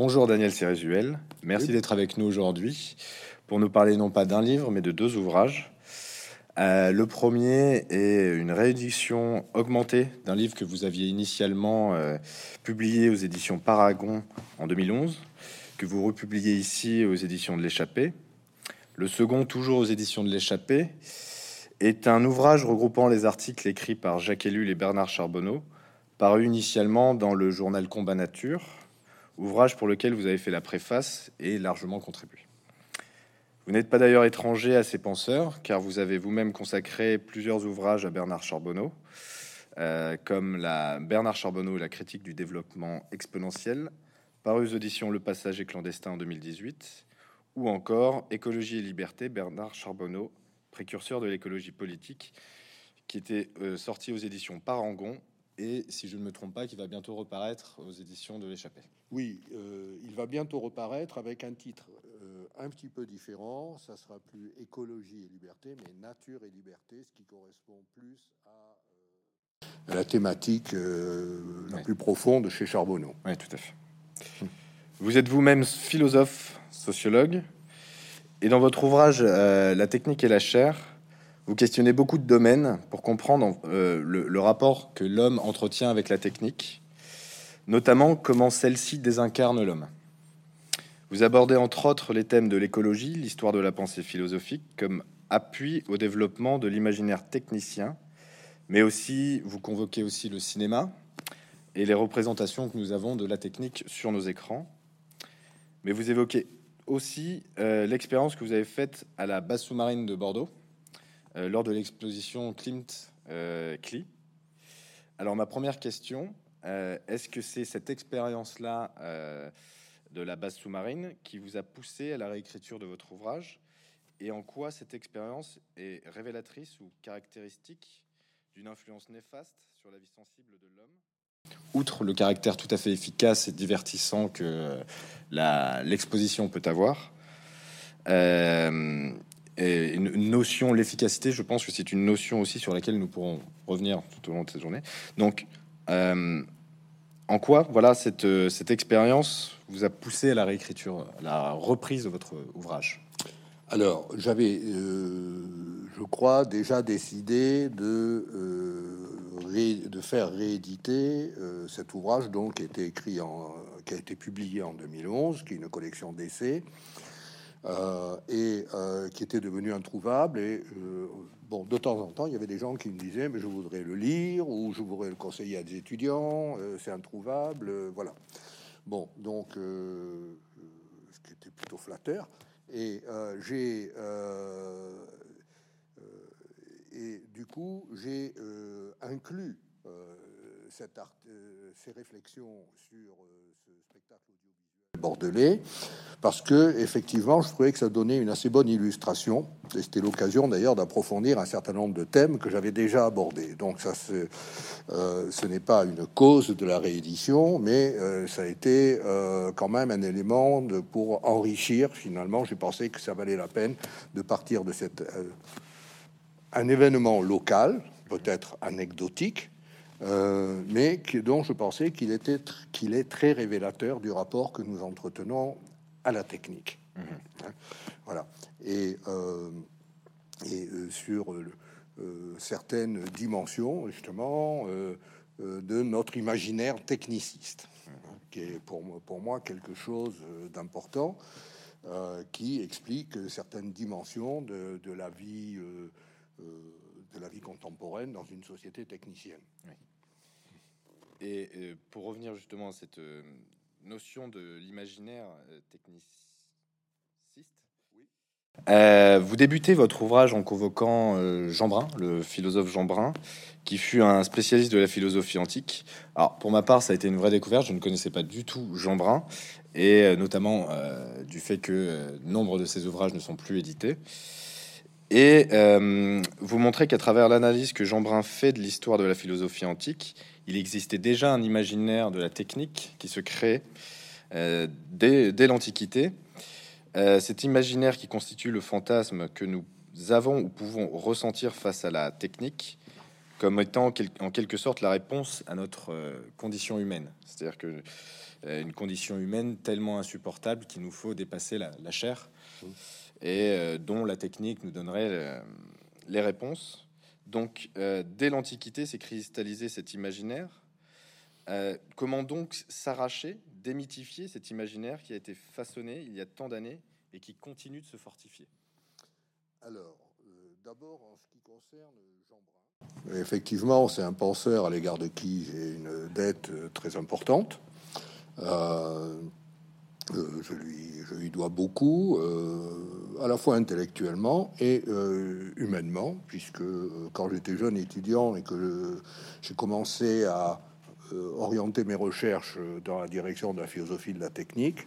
bonjour Daniel Cérésuel, merci d'être avec nous aujourd'hui pour nous parler non pas d'un livre mais de deux ouvrages. Euh, le premier est une réédition augmentée d'un livre que vous aviez initialement euh, publié aux éditions Paragon en 2011, que vous republiez ici aux éditions de l'Échappée. Le second, toujours aux éditions de l'Échappée, est un ouvrage regroupant les articles écrits par Jacques Ellul et Bernard Charbonneau, paru initialement dans le journal Combat Nature, ouvrage pour lequel vous avez fait la préface et largement contribué. Vous n'êtes pas d'ailleurs étranger à ces penseurs, car vous avez vous-même consacré plusieurs ouvrages à Bernard Charbonneau, euh, comme la Bernard Charbonneau et la critique du développement exponentiel, paru aux éditions Le Passager clandestin en 2018, ou encore Écologie et liberté, Bernard Charbonneau, précurseur de l'écologie politique, qui était euh, sorti aux éditions Parangon et, si je ne me trompe pas, qui va bientôt reparaître aux éditions de l'Échappée. Oui, euh, il va bientôt reparaître avec un titre euh, un petit peu différent. Ça sera plus écologie et liberté, mais nature et liberté, ce qui correspond plus à, la thématique la plus profonde chez Charbonneau. Oui, tout à fait. Vous êtes vous-même philosophe, sociologue, et dans votre ouvrage La technique et la chair, vous questionnez beaucoup de domaines pour comprendre euh, le, rapport que l'homme entretient avec la technique, notamment comment celle-ci désincarne l'homme. Vous abordez entre autres les thèmes de l'écologie, l'histoire de la pensée philosophique, comme appui au développement de l'imaginaire technicien, mais aussi vous convoquez aussi le cinéma et les représentations que nous avons de la technique sur nos écrans. Mais vous évoquez aussi euh, l'expérience que vous avez faite à la base sous-marine de Bordeaux, lors de l'exposition Klimt euh, Kli. Alors ma première question, euh, est-ce que c'est cette expérience-là de la base sous-marine qui vous a poussé à la réécriture de votre ouvrage? Et en quoi cette expérience est révélatrice ou caractéristique d'une influence néfaste sur la vie sensible de l'homme? Outre le caractère tout à fait efficace et divertissant que l'exposition peut avoir, et une notion, l'efficacité, je pense que c'est une notion aussi sur laquelle nous pourrons revenir tout au long de cette journée. Donc, euh, en quoi, voilà, cette, euh, cette expérience vous a poussé à la réécriture, à la reprise de votre ouvrage? Alors, j'avais, euh, je crois, déjà décidé de, de faire rééditer cet ouvrage, donc, qui a été écrit en, qui a été publié en 2011, qui est une collection d'essais. Euh, et euh, qui était devenu introuvable. Et euh, bon, de temps en temps, il y avait des gens qui me disaient, mais je voudrais le lire ou je voudrais le conseiller à des étudiants. c'est introuvable, voilà. Bon, donc ce qui était plutôt flatteur. Et j'ai et du coup, j'ai inclus cette art, ces réflexions sur ce spectacle bordelais parce que effectivement, je trouvais que ça donnait une assez bonne illustration. Et c'était l'occasion d'ailleurs d'approfondir un certain nombre de thèmes que j'avais déjà abordés. Donc ça, euh, ce n'est pas une cause de la réédition, mais euh, ça a été euh, quand même un élément de, pour enrichir. Finalement, j'ai pensé que ça valait la peine de partir de cette un événement local, peut-être anecdotique, mais qui, dont je pensais qu'il était qu'il est très révélateur du rapport que nous entretenons à la technique. Mhm. Hein, voilà. Et, euh, et euh, sur euh, certaines dimensions, justement, de notre imaginaire techniciste, hein, qui est pour moi, pour moi quelque chose d'important, qui explique certaines dimensions de, de la vie. de la vie contemporaine dans une société technicienne. Et pour revenir justement à cette notion de l'imaginaire euh, techniciste. Euh, vous débutez votre ouvrage en convoquant euh, Jean Brun, le philosophe Jean Brun, qui fut un spécialiste de la philosophie antique. Alors, pour ma part, ça a été une vraie découverte. Je ne connaissais pas du tout Jean Brun, et notamment du fait que nombre de ses ouvrages ne sont plus édités. Et vous montrez qu'à travers l'analyse que Jean Brun fait de l'histoire de la philosophie antique, il existait déjà un imaginaire de la technique qui se crée euh, dès, l'Antiquité. Euh, cet imaginaire qui constitue le fantasme que nous avons ou pouvons ressentir face à la technique comme étant en quelque sorte la réponse à notre condition humaine. C'est-à-dire que une condition humaine tellement insupportable qu'il nous faut dépasser la, chair mmh. et dont la technique nous donnerait les réponses. Donc, dès l'Antiquité, s'est cristallisé cet imaginaire. comment donc s'arracher, démythifier cet imaginaire qui a été façonné il y a tant d'années et qui continue de se fortifier? Alors, euh, d'abord, en ce qui concerne Jean Brun. Effectivement, c'est un penseur à l'égard de qui j'ai une dette euh, très importante. Euh, je, lui, dois beaucoup, à la fois intellectuellement et humainement, puisque quand j'étais jeune étudiant et que j'ai commencé à orienter mes recherches dans la direction de la philosophie de la technique,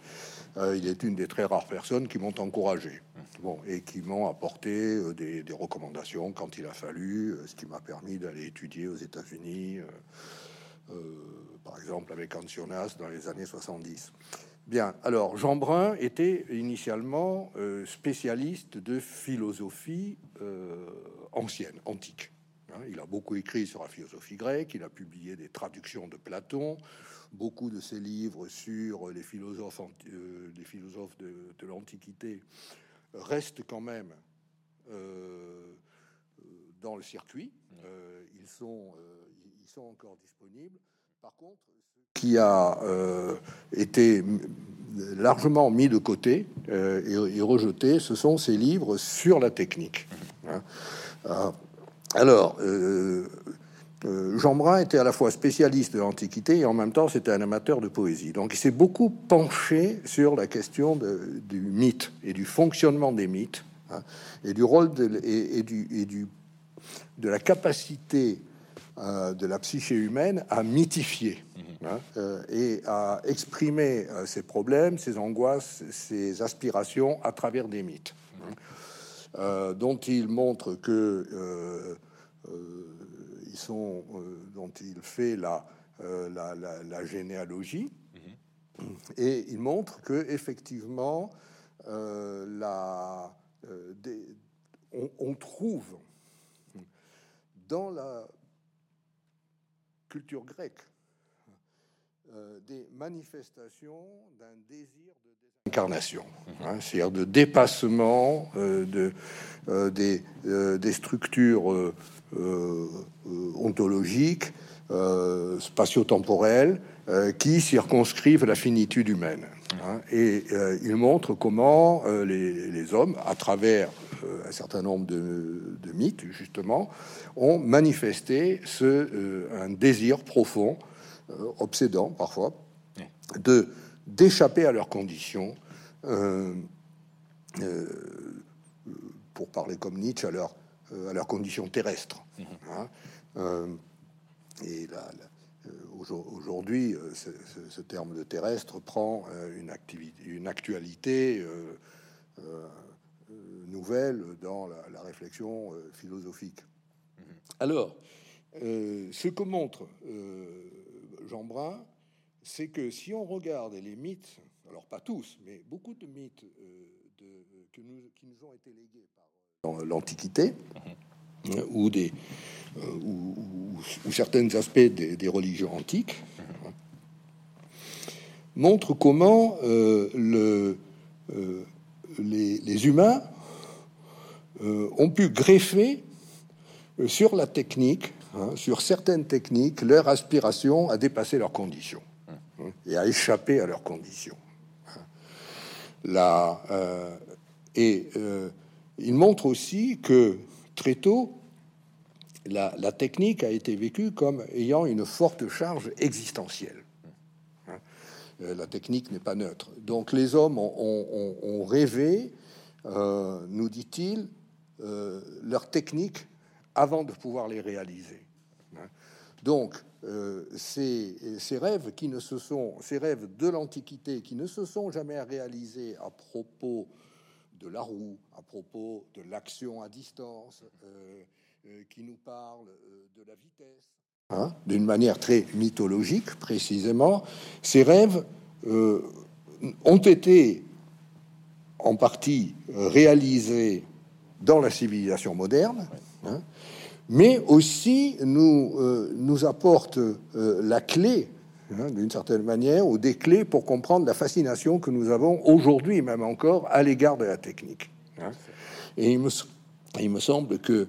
euh, il est une des très rares personnes qui m'ont encouragé bon, et qui m'ont apporté euh, des, recommandations quand il a fallu, euh, ce qui m'a permis d'aller étudier aux États-Unis, par exemple avec Ancionas dans les années 70. Bien, alors Jean Brun était initialement spécialiste de philosophie ancienne, antique. Hein. il a beaucoup écrit sur la philosophie grecque, il a publié des traductions de Platon, beaucoup de ses livres sur les philosophes, euh, les philosophes de, l'Antiquité restent quand même euh, dans le circuit. Euh, ils, sont, ils sont encore disponibles. Par contre, qui a été largement mis de côté et, rejeté, ce sont ces livres sur la technique. Hein. alors, euh, Jean Brun était à la fois spécialiste de l'Antiquité et en même temps c'était un amateur de poésie. Donc il s'est beaucoup penché sur la question du mythe et du fonctionnement des mythes hein, et du rôle de, et, de la capacité euh, de la psyché humaine à mythifier mhm. Hein, euh, et à exprimer ses problèmes, ses angoisses, ses aspirations à travers des mythes, hein, dont il montre que sont, euh, dont il fait la, euh, la, généalogie. Et il montre que effectivement, euh, la, on, trouve dans la culture grecque des manifestations d'un désir de désincarnation, hein, c'est-à-dire de dépassement de, des, des, structures euh, ontologiques, euh, spatio-temporels, euh, qui circonscrivent la finitude humaine. Hein. et il montre comment les, hommes, à travers un certain nombre de, mythes, justement, ont manifesté ce, un désir profond, obsédant parfois, de d'échapper à leurs conditions, pour parler comme Nietzsche, à leur euh, à leurs conditions terrestres. Mhm. Hein. Euh, et là, euh, aujourd'hui, ce, terme de terrestre prend une, activité, une actualité nouvelle dans la, réflexion philosophique. Mhm. Alors, ce que montre Jean Brun, c'est que si on regarde les mythes, alors pas tous, mais beaucoup de mythes de, que nous, qui nous ont été légués par dans l'Antiquité, ou, des, euh, ou, certains aspects des, religions antiques, montrent comment euh, le, euh, les, humains ont pu greffer sur la technique, hein, sur certaines techniques, leur aspiration à dépasser leurs conditions hein, et à échapper à leurs conditions. Là, et il montre aussi que très tôt, la, technique a été vécue comme ayant une forte charge existentielle. Hein. Euh, la technique n'est pas neutre. Donc les hommes ont, rêvé, euh, nous dit-il, euh, leur technique avant de pouvoir les réaliser. Hein. Donc ces, ces, rêves qui ne se sont, ces rêves de l'Antiquité qui ne se sont jamais réalisés à propos de la roue, à propos de l'action à distance, euh, euh, qui nous parle euh, de la vitesse. Hein, d'une manière très mythologique, précisément, ces rêves ont été en partie réalisés dans la civilisation moderne, hein, mais aussi nous, nous apporte la clé, hein, d'une certaine manière, ou des clés pour comprendre la fascination que nous avons aujourd'hui, même encore, à l'égard de la technique. Hein. Et il me, il me, semble que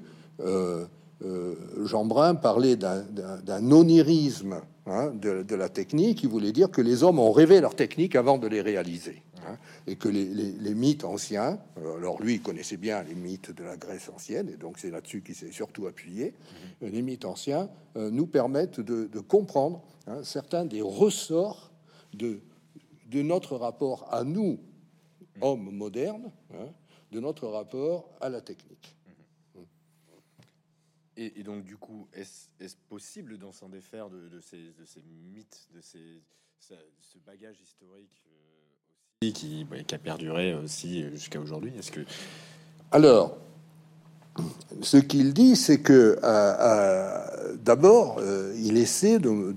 Jean Brun parlait d'un onirisme hein, de, de, la technique, il voulait dire que les hommes ont rêvé leur technique avant de les réaliser. Hein, et que les, mythes anciens, euh, alors lui il connaissait bien les mythes de la Grèce ancienne, et donc c'est là-dessus qu'il s'est surtout appuyé, mhm. les mythes anciens euh, nous permettent de, comprendre hein, certains des ressorts de, de notre rapport à nous, mhm. hommes modernes, de notre rapport à la technique. Et, donc, du coup, est-ce possible d'en s'en défaire de, ces, mythes, de ces, ce bagage historique euh, qui, qui a perduré aussi jusqu'à aujourd'hui. Est-ce que alors ce qu'il dit, c'est que euh, euh, d'abord, euh, il essaie, de,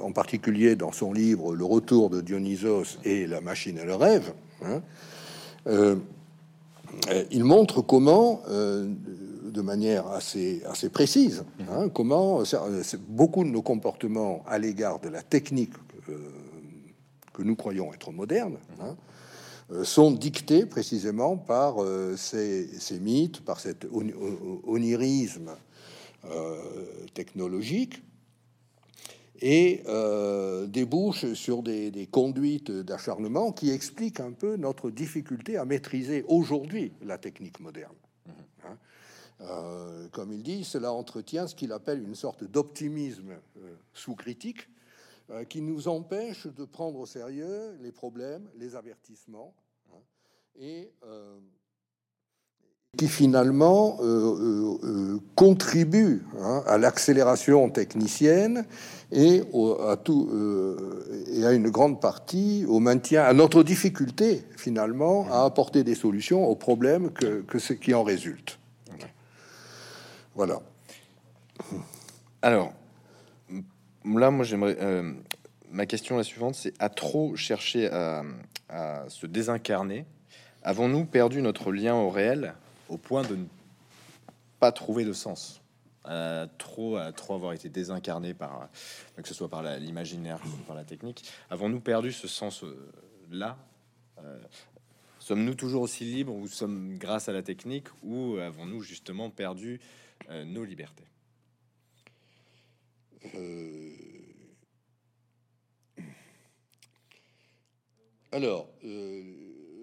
en particulier dans son livre Le retour de Dionysos et la machine à le rêve, hein, il montre comment, de manière assez, assez précise, hein, comment beaucoup de nos comportements à l'égard de la technique que nous croyons être modernes, hein, euh, sont dictés précisément par euh, ces, mythes, par cet onirisme euh, technologique, et débouchent sur des, conduites d'acharnement qui expliquent un peu notre difficulté à maîtriser aujourd'hui la technique moderne. Hein. Comme il dit, cela entretient ce qu'il appelle une sorte d'optimisme sous critique, euh, qui nous empêche de prendre au sérieux les problèmes, les avertissements, hein, et euh, qui finalement euh, contribue hein, à l'accélération technicienne et à tout et à une grande partie au maintien, à notre difficulté finalement à apporter des solutions aux problèmes que ce qui en résulte. Voilà. Alors, là, moi, j'aimerais. Euh, ma question la suivante, c'est à trop chercher à, se désincarner, avons-nous perdu notre lien au réel au point de ne pas trouver de sens? À trop, à trop avoir été désincarné par, que ce soit par l'imaginaire, par la technique, avons-nous perdu ce sens-là? Euh, euh, Sommes-nous toujours aussi libres ou sommes grâce à la technique ou avons-nous justement perdu nos libertés euh, alors, euh,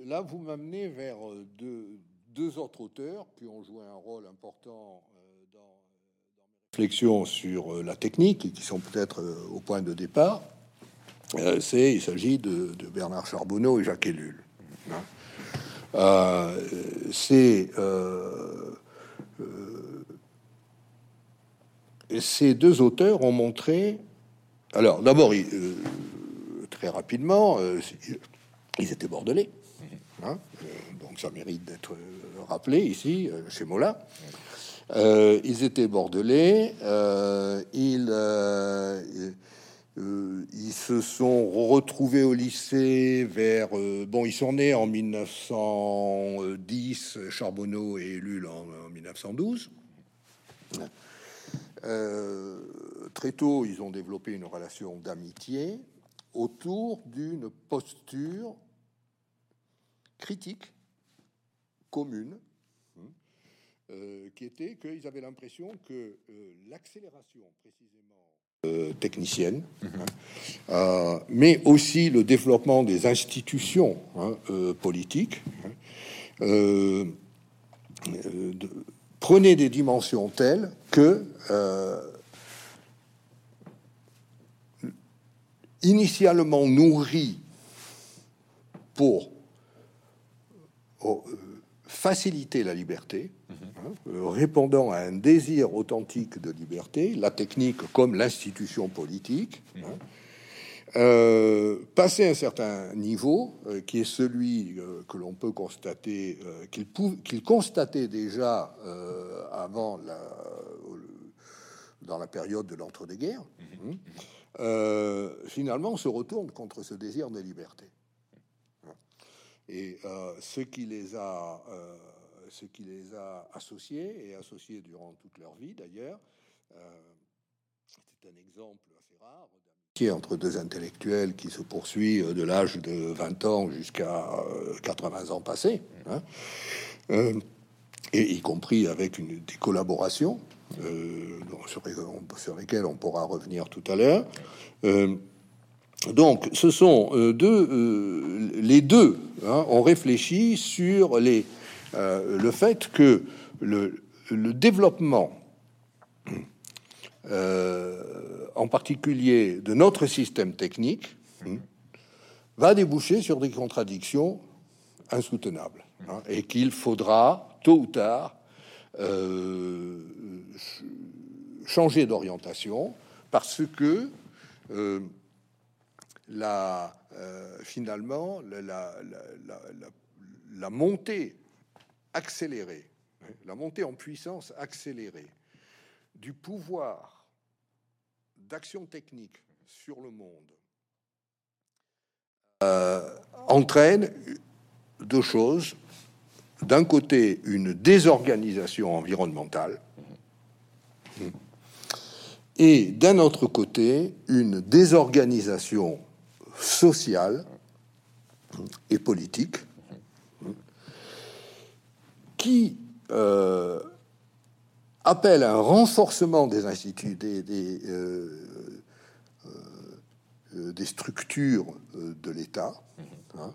là, vous m'amenez vers deux, autres auteurs qui ont joué un rôle important euh, dans, dans mes réflexions sur la technique et qui sont peut-être au point de départ. C'est, il s'agit de, Bernard Charbonneau et Jacques Ellul. Hein. c'est ces deux auteurs ont montré. Alors, d'abord, euh, très rapidement, euh, ils étaient bordelais. Hein, euh, donc, ça mérite d'être rappelé ici, chez Mola. ils étaient bordelais. ils, ils se sont retrouvés au lycée vers. bon, ils sont nés en 1910, Charbonneau et Ellul en, en 1912. Euh, très tôt, ils ont développé une relation d'amitié autour d'une posture critique commune, hein, euh, qui était qu'ils avaient l'impression que euh, l'accélération précisément technicienne, hein, mais aussi le développement des institutions hein, politiques, prenait des dimensions telles que euh, initialement nourri pour oh, euh, faciliter la liberté, mhm. hein, euh, répondant à un désir authentique de liberté, la technique comme l'institution politique, mhm. hein, euh, passé un certain niveau, euh, qui est celui euh, que l'on peut constater, qu'il constatait déjà avant la, dans la période de l'entre-deux-guerres, mhm. hein, finalement se retourne contre ce désir de liberté. Et ce qui les a ce qui les a associés et associés durant toute leur vie d'ailleurs. C'est un exemple assez rare entre deux intellectuels qui se poursuit de l'âge de 20 ans jusqu'à 80 ans passés, hein. et y compris avec une, des collaborations euh, sur, lesquels on pourra revenir tout à l'heure. Euh, donc, ce sont euh, deux, les deux hein, ont réfléchi sur les, le fait que le développement, en particulier de notre système technique, va déboucher sur des contradictions insoutenables hein, et qu'il faudra tôt ou tard euh, changer d'orientation parce que euh, la, euh, finalement la, montée accélérée, la montée en puissance accélérée du pouvoir d'action technique sur le monde entraîne deux choses. D'un côté une désorganisation environnementale. Et d'un autre côté une désorganisation sociale et politique qui euh, appelle un renforcement des instituts, des, des, euh, euh, des structures de l'État, hein,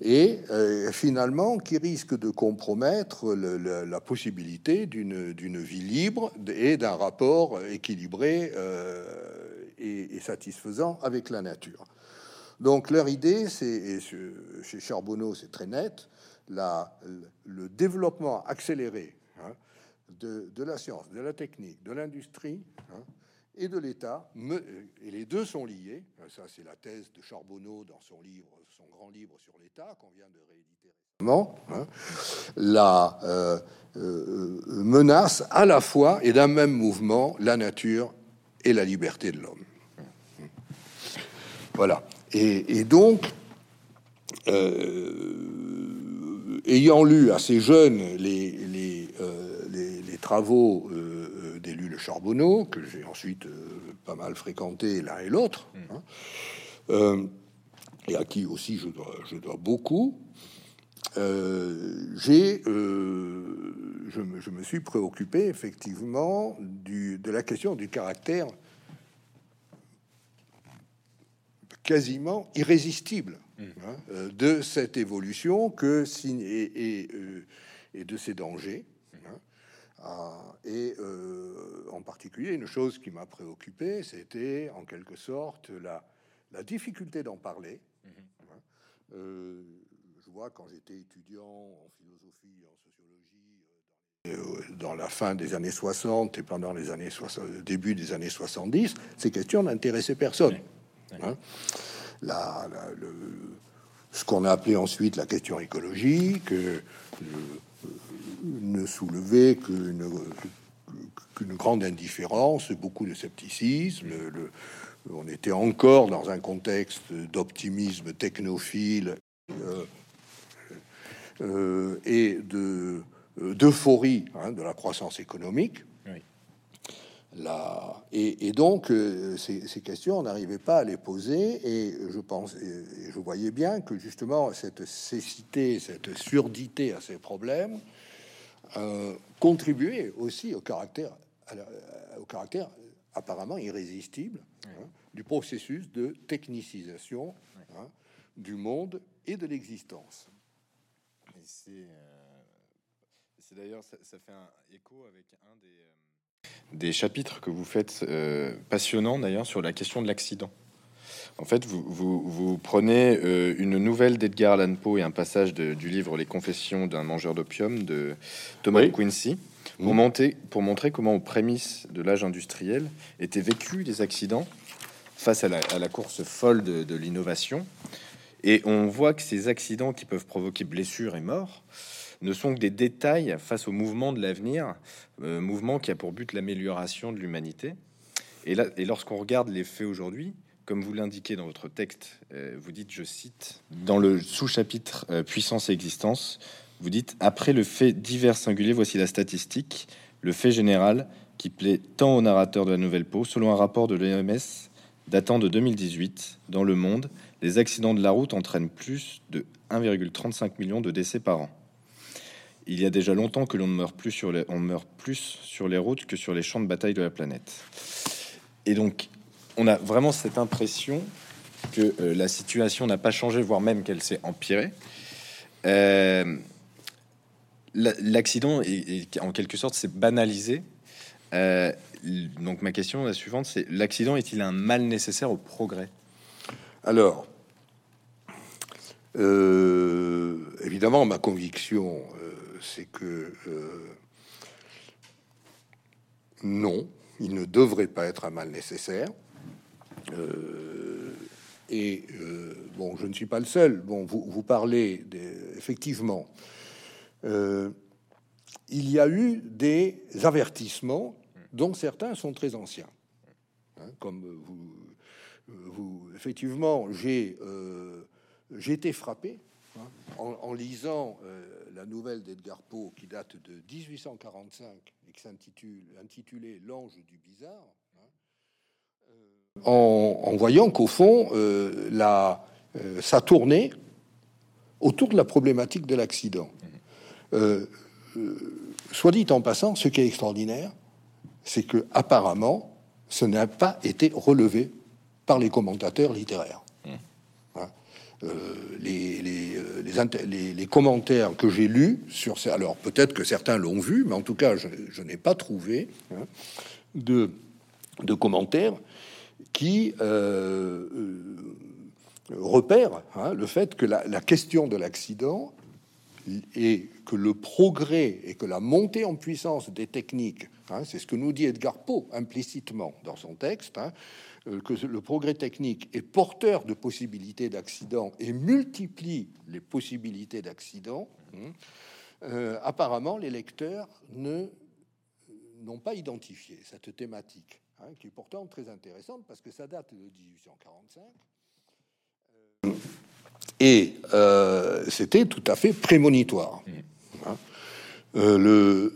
et euh, finalement qui risque de compromettre la possibilité d'une vie libre et d'un rapport équilibré euh, et, satisfaisant avec la nature. Donc leur idée, c'est chez Charbonneau, c'est très net, la, le développement accéléré de, la science, de la technique, de l'industrie, hein, et de l'État, et les deux sont liés. Ça, c'est la thèse de Charbonneau dans son livre, son grand livre sur l'État qu'on vient de rééditer récemment. Hein. la euh, euh, menace à la fois et d'un même mouvement la nature et la liberté de l'homme. Voilà. Et, donc, euh, ayant lu assez jeune les, travaux d'élu Le Charbonneau, que j'ai ensuite euh, pas mal fréquenté l'un et l'autre, mm. hein, euh, et à qui aussi je dois, je dois beaucoup, euh, j'ai, je me, je, me, suis préoccupé effectivement du, de la question du caractère quasiment irrésistible mm. hein, de cette évolution que et, et, et de ses dangers. Ah, et euh, en particulier, une chose qui m'a préoccupé, c'était en quelque sorte la, la difficulté d'en parler. Mhm. Hein. Euh, je vois quand j'étais étudiant en philosophie, en sociologie, euh, dans la fin des années 60 et pendant les années 60, début des années 70, ces questions n'intéressaient personne. Hein. La, le, ce qu'on a appelé ensuite la question écologique, le, ne soulevait qu'une grande indifférence, beaucoup de scepticisme. On était encore dans un contexte d'optimisme technophile euh, euh, et de d'euphorie hein, de la croissance économique. La, et, donc, euh, ces, questions, on n'arrivait pas à les poser, et je pense, et je voyais bien que justement cette cécité, cette surdité à ces problèmes, euh, contribuer aussi au caractère, au caractère apparemment irrésistible hein, du processus de technicisation hein, du monde et de l'existence. C'est euh, d'ailleurs, ça, fait un écho avec un des, euh, des chapitres que vous faites passionnant d'ailleurs sur la question de l'accident. En fait, vous, prenez euh, une nouvelle d'Edgar Allan Poe et un passage du livre Les Confessions d'un mangeur d'opium de Thomas Quincy pour, monter, pour montrer comment, aux prémices de l'âge industriel, étaient vécus les accidents face à la, course folle de, l'innovation. Et on voit que ces accidents qui peuvent provoquer blessures et morts ne sont que des détails face au mouvement de l'avenir, euh, mouvement qui a pour but l'amélioration de l'humanité. Et, et lorsqu'on regarde les faits aujourd'hui, comme vous l'indiquez dans votre texte, euh, vous dites, je cite, dans le sous-chapitre euh, Puissance et existence, Vous dites après le fait divers singulier, voici la statistique, le fait général qui plaît tant au narrateur de la Nouvelle Peau. Selon un rapport de l'OMS datant de 2018, dans le monde, les accidents de la route entraînent plus de 1,35 million de décès par an. Il y a déjà longtemps que l'on meurt plus sur les, on meurt plus sur les routes que sur les champs de bataille de la planète. Et donc, on a vraiment cette impression que euh, la situation n'a pas changé, voire même qu'elle s'est empirée. Euh, L'accident, en quelque sorte, s'est banalisé. Euh, donc ma question la suivante, c'est l'accident est-il un mal nécessaire au progrès? Alors, évidemment, ma conviction, c'est que non, il ne devrait pas être un mal nécessaire. et bon, je ne suis pas le seul. Bon, vous, vous parlez effectivement euh, il y a eu des avertissements dont certains sont très anciens. Hein, comme vous, effectivement, j'ai euh, été frappé hein, en, lisant euh, la nouvelle d'Edgar Poe qui date de 1845 et qui s'intitule intitulée L'ange du bizarre. Hein, en, voyant qu'au fond, la, ça tournait autour de la problématique de l'accident. Euh, euh, soit dit en passant, ce qui est extraordinaire, c'est que apparemment, ce n'a pas été relevé par les commentateurs littéraires. Hein. Euh, les, commentaires que j'ai lus sur ces, alors peut-être que certains l'ont vu, mais en tout cas, je, n'ai pas trouvé hein, de, commentaires qui repèrent hein, le fait que la, question de l'accident et que le progrès et que la montée en puissance des techniques, hein, c'est ce que nous dit Edgar Poe implicitement dans son texte, euh, que le progrès technique est porteur de possibilités d'accident et multiplie les possibilités d'accident, hein, euh, apparemment les lecteurs ne n'ont pas identifié cette thématique, qui est pourtant très intéressante parce que ça date de 1845. Et euh, c'était tout à fait prémonitoire. Hein. Euh, le,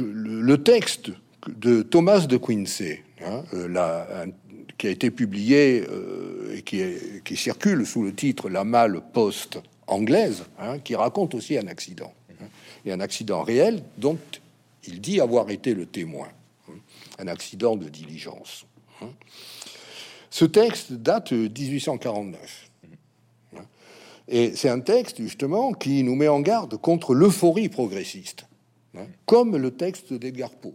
le, texte de Thomas de Quincy, hein, euh, qui a été publié et qui, circule sous le titre La malle poste anglaise, hein, qui raconte aussi un accident, et un accident réel dont il dit avoir été le témoin, un accident de diligence. Ce texte date de 1849. Et c'est un texte, justement, qui nous met en garde contre l'euphorie progressiste, hein, comme le texte d'Edgar Poe.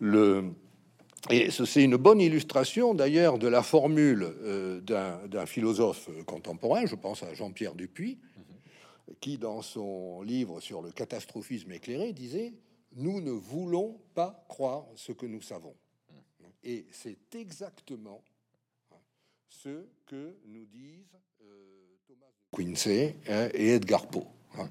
Et c'est une bonne illustration, d'ailleurs, de la formule euh, d'un philosophe contemporain, je pense à Jean-Pierre Dupuis, qui, dans son livre sur le catastrophisme éclairé, disait Nous ne voulons pas croire ce que nous savons. Et c'est exactement ce que nous disent Quincy hein, et Edgar Poe, hein,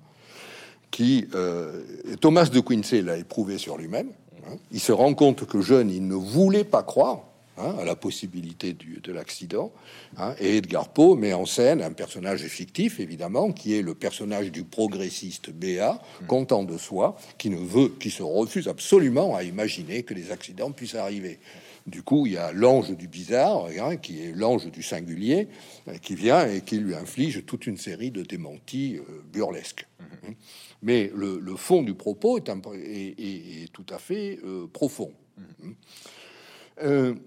qui euh, Thomas de Quincy l'a éprouvé sur lui-même. Hein. il se rend compte que jeune, il ne voulait pas croire à la possibilité du, de l'accident. et Edgar Poe met en scène un personnage fictif, évidemment, qui est le personnage du progressiste Béat, content de soi, qui ne veut, qui se refuse absolument à imaginer que les accidents puissent arriver. Du coup, il y a l'ange du bizarre, hein, qui est l'ange du singulier, euh, qui vient et qui lui inflige toute une série de démentis euh, burlesques. Mhm. Mais le, fond du propos est, tout à fait euh, profond. Mhm.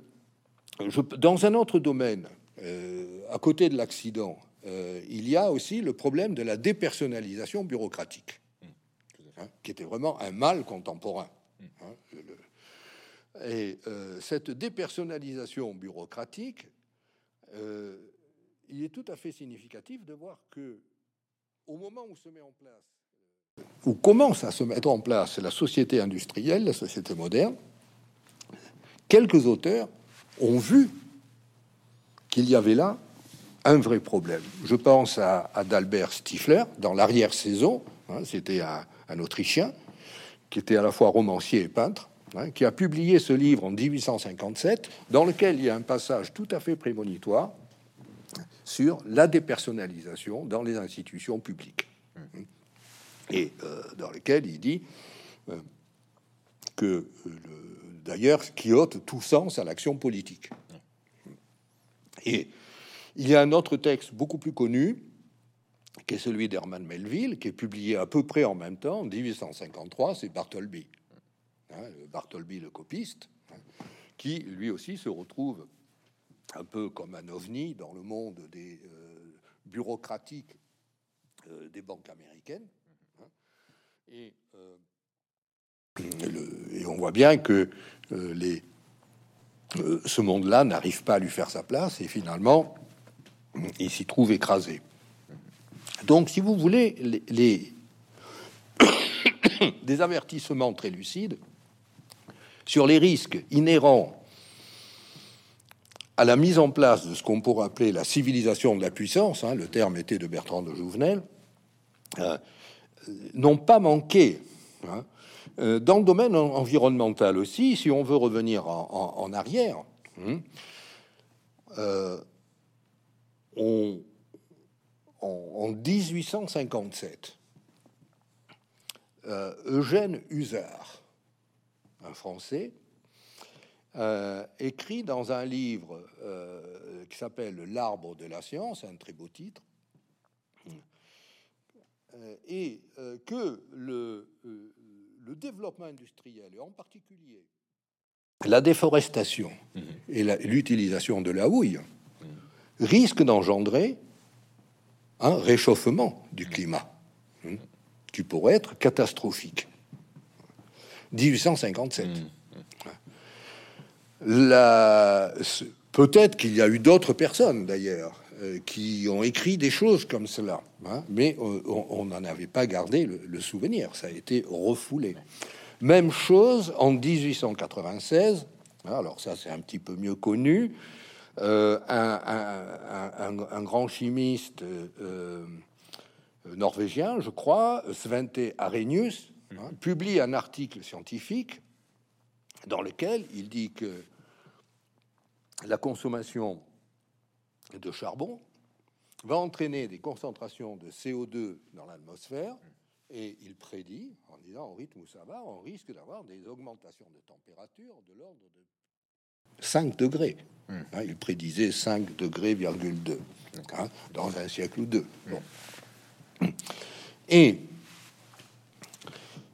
dans un autre domaine, à côté de l'accident, il y a aussi le problème de la dépersonnalisation bureaucratique, mhm. hein, qui était vraiment un mal contemporain. Hein, et euh, cette dépersonnalisation bureaucratique, euh, il est tout à fait significatif de voir que au moment où commence à se mettre en place la société industrielle, la société moderne, quelques auteurs ont vu qu'il y avait là un vrai problème. Je pense à, d'Albert Stifler dans l'arrière-saison, hein, c'était un Autrichien qui était à la fois romancier et peintre, Hein, qui a publié ce livre en 1857, dans lequel il y a un passage tout à fait prémonitoire. sur la dépersonnalisation dans les institutions publiques. Et euh, dans lequel il dit euh, que, d'ailleurs, qui ôte tout sens à l'action politique. Et il y a un autre texte beaucoup plus connu, qui est celui d'Herman Melville, qui est publié à peu près en même temps, en 1853, c'est Bartleby. Hein, Bartleby le copiste, qui lui aussi se retrouve un peu comme un ovni dans le monde des euh, bureaucratiques euh, des banques américaines. Hein. et, euh, et, on voit bien que ce monde-là n'arrive pas à lui faire sa place, et finalement, il s'y trouve écrasé. Donc, si vous voulez, des avertissements très lucides sur les risques inhérents à la mise en place de ce qu'on pourrait appeler la civilisation de la puissance, hein, le terme était de Bertrand de Jouvenel, euh, n'ont pas manqué. Hein. Euh, dans le domaine environnemental aussi, si on veut revenir en, arrière, hein, euh, en, 1857, Eugène Husard, un Français, euh, écrit dans un livre euh, qui s'appelle L'arbre de la science, un très beau titre, euh, et que le, le, développement industriel, et en particulier la déforestation mmh. et l'utilisation de la houille, mmh. risque d'engendrer un réchauffement du climat mmh, qui pourrait être catastrophique. 1857. Peut-être qu'il y a eu d'autres personnes d'ailleurs euh, qui ont écrit des choses comme cela, hein, mais euh, on n'en avait pas gardé le, souvenir, ça a été refoulé. Même chose en 1896, hein, alors ça c'est un petit peu mieux connu, euh, un, grand chimiste norvégien, je crois, Svante Arrhenius, hein, publie un article scientifique dans lequel il dit que la consommation de charbon va entraîner des concentrations de CO2 dans l'atmosphère et il prédit, en disant au rythme où ça va, on risque d'avoir des augmentations de température de l'ordre de 5 degrés. Hmm. Hein, il prédisait 5 degrés, hein, dans un siècle ou deux. Et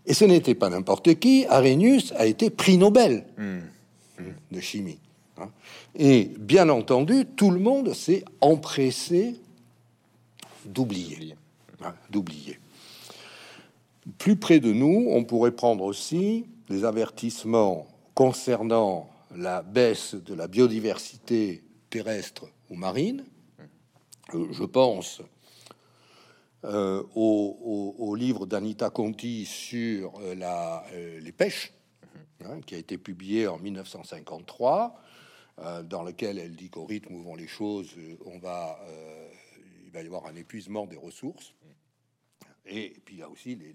et ce n'était pas n'importe qui. Arrhenius a été prix Nobel hmm. de chimie. Hein. Et bien entendu, tout le monde s'est empressé d'oublier. Hein, d'oublier. Plus près de nous, on pourrait prendre aussi les avertissements concernant la baisse de la biodiversité terrestre ou marine. Euh, je pense euh, au, livre d'Anita Conti sur euh, la, euh, les pêches, hein, qui a été publié en 1953, dans lequel elle dit qu'au rythme où vont les choses, on va, il va y avoir un épuisement des ressources. Et, puis il y a aussi les,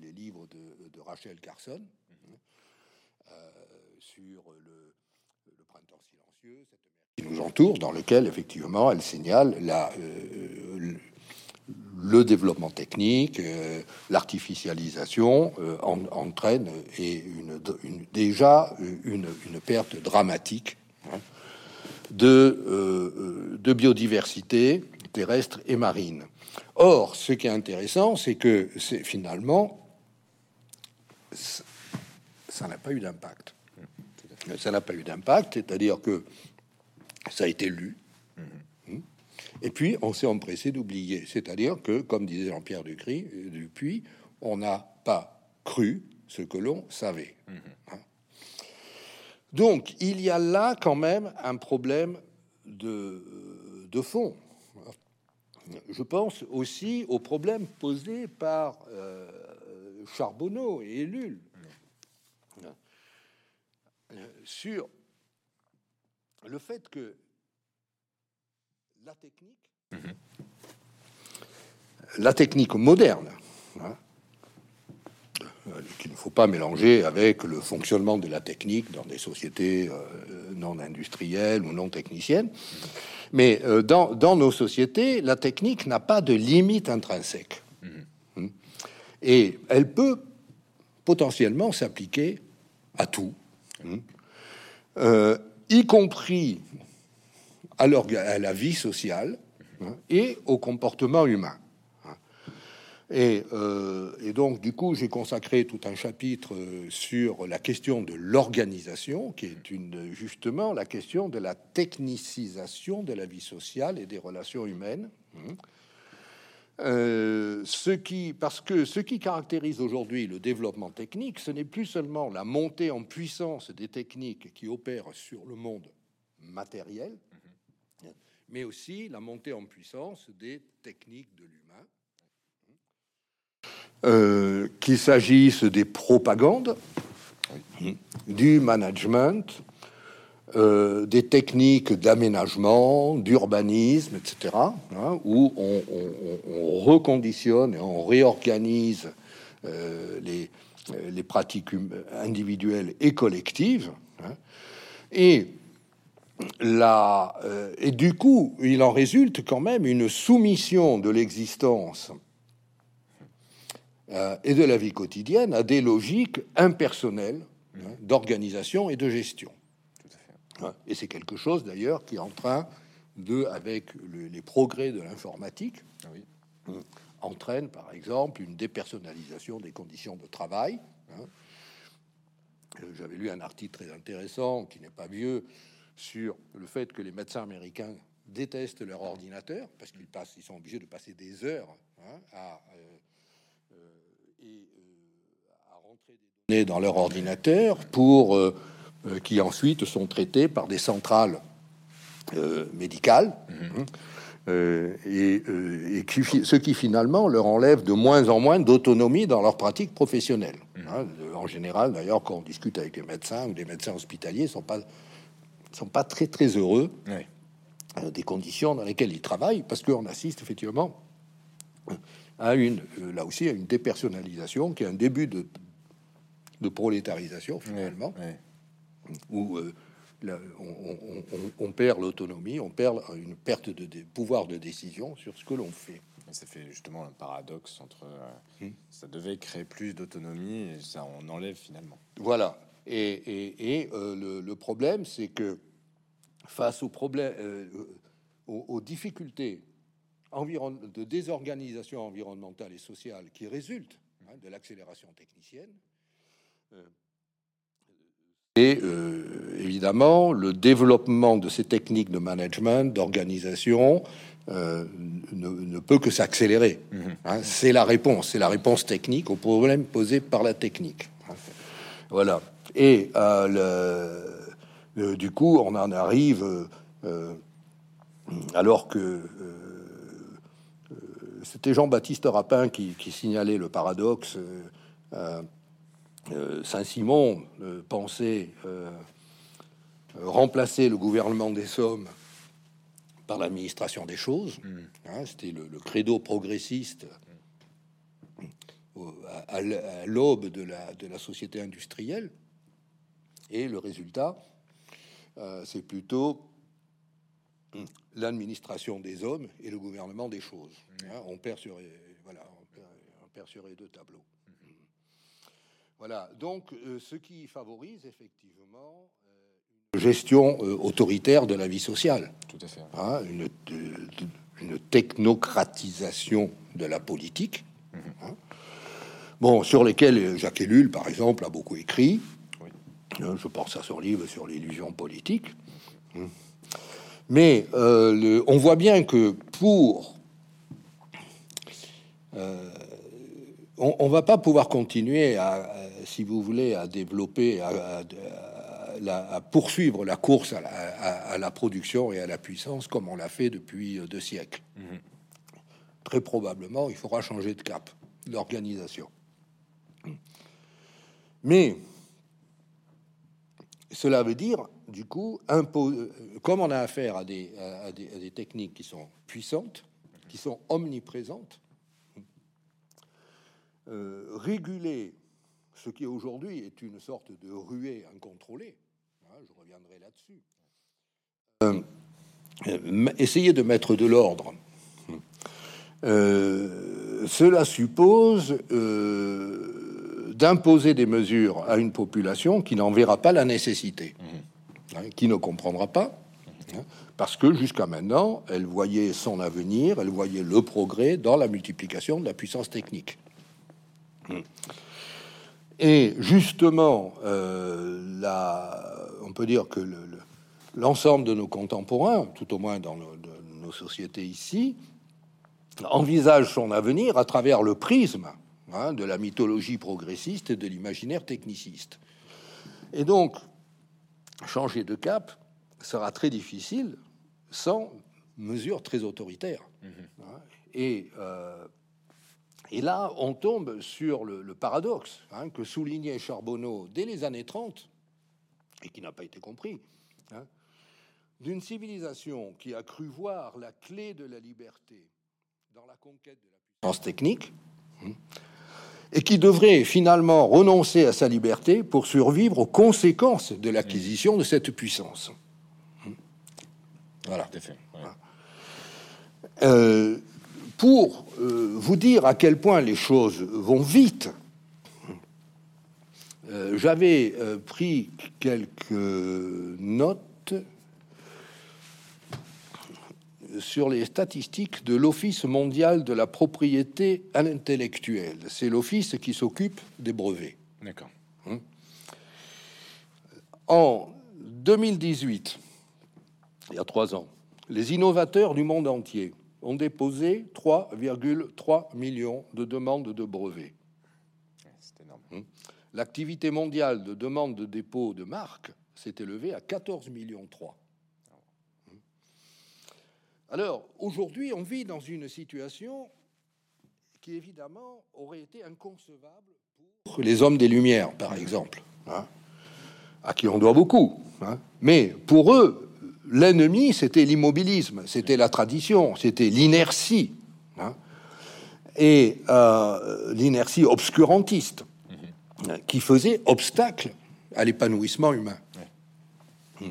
les, livres de, Rachel Carson hein, sur le, le, printemps silencieux, cette qui nous entoure, dans lequel effectivement elle signale la, le développement technique, euh, l'artificialisation euh, entraîne et une, déjà une, perte dramatique hein, de, euh, de, biodiversité terrestre et marine. Or, ce qui est intéressant, c'est que finalement ça n'a pas eu d'impact. Ça n'a pas eu d'impact, c'est-à-dire que ça a été lu, et puis, on s'est empressé d'oublier. C'est-à-dire que, comme disait Jean-Pierre Dupuis, on n'a pas cru ce que l'on savait. Mhm. Hein. Donc, il y a là quand même un problème de, de fond. Je pense aussi au problème posé par euh, Charbonneau et Ellul sur le fait que la technique, mhm. la technique moderne, hein, qu'il ne faut pas mélanger avec le fonctionnement de la technique dans des sociétés euh, non industrielles ou non techniciennes. Mais euh, dans, dans, nos sociétés, la technique n'a pas de limite intrinsèque. Mmh. Et elle peut potentiellement s'appliquer à tout, mmh. euh, y compris à, la vie sociale hein, et au comportement humain. Euh, et, donc, du coup, j'ai consacré tout un chapitre euh, sur la question de l'organisation, qui est justement la question de la technicisation de la vie sociale et des relations humaines. Hein. Euh, ce qui, parce que ce qui caractérise aujourd'hui le développement technique, ce n'est plus seulement la montée en puissance des techniques qui opèrent sur le monde matériel, mais aussi la montée en puissance des techniques de l'humain euh, qu'il s'agisse des propagandes, du management, euh, des techniques d'aménagement, d'urbanisme, etc., hein, où on, reconditionne et on réorganise euh, les, les, pratiques hum, individuelles et collectives. Hein. et, la, et du coup, il en résulte quand même une soumission de l'existence euh, et de la vie quotidienne à des logiques impersonnelles hein, d'organisation et de gestion. Et c'est quelque chose d'ailleurs qui est en train de, avec les progrès de l'informatique, ah hein, entraîne par exemple une dépersonnalisation des conditions de travail. Hein. Euh, j'avais lu un article très intéressant qui n'est pas vieux sur le fait que les médecins américains détestent leur ordinateur parce qu'ils passent, ils sont obligés de passer des heures à euh, dans leur ordinateur pour euh, euh, qui ensuite sont traités par des centrales euh, médicales. Mhm. et, ce qui finalement leur enlève de moins en moins d'autonomie dans leur pratique professionnelle. Mhm. Hein, en général, d'ailleurs, quand on discute avec des médecins ou des médecins hospitaliers, sont pas sont pas très très heureux des conditions dans lesquelles ils travaillent, parce qu'on assiste effectivement à une là aussi à une dépersonnalisation qui est un début de de prolétarisation finalement, où euh, on, perd l'autonomie, on perd une perte de, pouvoir de décision sur ce que l'on fait. ça fait justement un paradoxe entre euh, hmm. ça devait créer plus d'autonomie et ça on enlève finalement. Voilà. Et, euh, le, problème, c'est que face aux problèmes, aux, difficultés de désorganisation environnementale et sociale qui résultent hein, de l'accélération technicienne, euh, et euh, évidemment, le développement de ces techniques de management, d'organisation, euh, ne, peut que s'accélérer. Mhm. Hein, c'est la réponse, c'est la réponse technique au problème posé par la technique. Voilà. Et du coup, on en arrive alors que c'était Jean-Baptiste Rapin qui, qui, signalait le paradoxe. Euh, Saint-Simon euh, pensait euh, remplacer le gouvernement des sommes par l'administration des choses. Mm. Hein, c'était le, credo progressiste à, l'aube de la, de la société industrielle. Et le résultat, c'est plutôt l'administration des hommes et le gouvernement des choses. Mm. Hein, on perd sur voilà, on perd sur les deux tableaux. Voilà, donc euh, ce qui favorise effectivement euh, une gestion euh, autoritaire de la vie sociale. Tout à fait. Hein, une, une, technocratisation de la politique. Mhm. Hein. bon, sur lesquels Jacques Ellul, par exemple, a beaucoup écrit. Hein, je pense à son livre sur l'illusion politique. Mais on voit bien que pour on, ne va pas pouvoir continuer à, si vous voulez, à développer, à, poursuivre la course à la, production et à la puissance comme on l'a fait depuis deux siècles. Mhm. Très probablement, il faudra changer de cap, d'organisation. Mais cela veut dire, du coup, comme on a affaire à des, techniques qui sont puissantes, qui sont omniprésentes, euh, réguler ce qui aujourd'hui est une sorte de ruée incontrôlée, hein, je reviendrai là-dessus, euh, euh, essayer de mettre de l'ordre. Euh, cela suppose d'imposer des mesures à une population qui n'en verra pas la nécessité, mmh. hein, qui ne comprendra pas, hein, parce que jusqu'à maintenant, elle voyait son avenir, elle voyait le progrès dans la multiplication de la puissance technique. Mmh. Et justement, euh, on peut dire que l'ensemble de nos contemporains, tout au moins dans nos, sociétés ici, envisage son avenir à travers le prisme hein, de la mythologie progressiste et de l'imaginaire techniciste. Et donc, changer de cap sera très difficile sans mesures très autoritaires. Mmh. Hein. Et euh, et là, on tombe sur le, paradoxe hein, que soulignait Charbonneau dès les années 30, et qui n'a pas été compris, hein, d'une civilisation qui a cru voir la clé de la liberté dans la conquête de la puissance technique, hein, et qui devrait finalement renoncer à sa liberté pour survivre aux conséquences de l'acquisition de cette puissance. Voilà. Euh, pour euh, vous dire à quel point les choses vont vite, euh, j'avais euh, pris quelques notes sur les statistiques de l'Office mondial de la propriété intellectuelle. C'est l'office qui s'occupe des brevets. D'accord. Hein en 2018, il y a trois ans, les innovateurs du monde entier ont déposé 3,3 millions de demandes de brevets. Hum. L'activité mondiale de demande de dépôt de marques s'est élevée à 14 millions 3. Alors, aujourd'hui, on vit dans une situation qui, évidemment, aurait été inconcevable pour les hommes des Lumières, par exemple, hein, à qui on doit beaucoup. Hein. Mais pour eux, l'ennemi, c'était l'immobilisme, c'était la tradition, c'était l'inertie, hein. et euh, l'inertie obscurantiste, mhm. qui faisait obstacle à l'épanouissement humain. Hmm.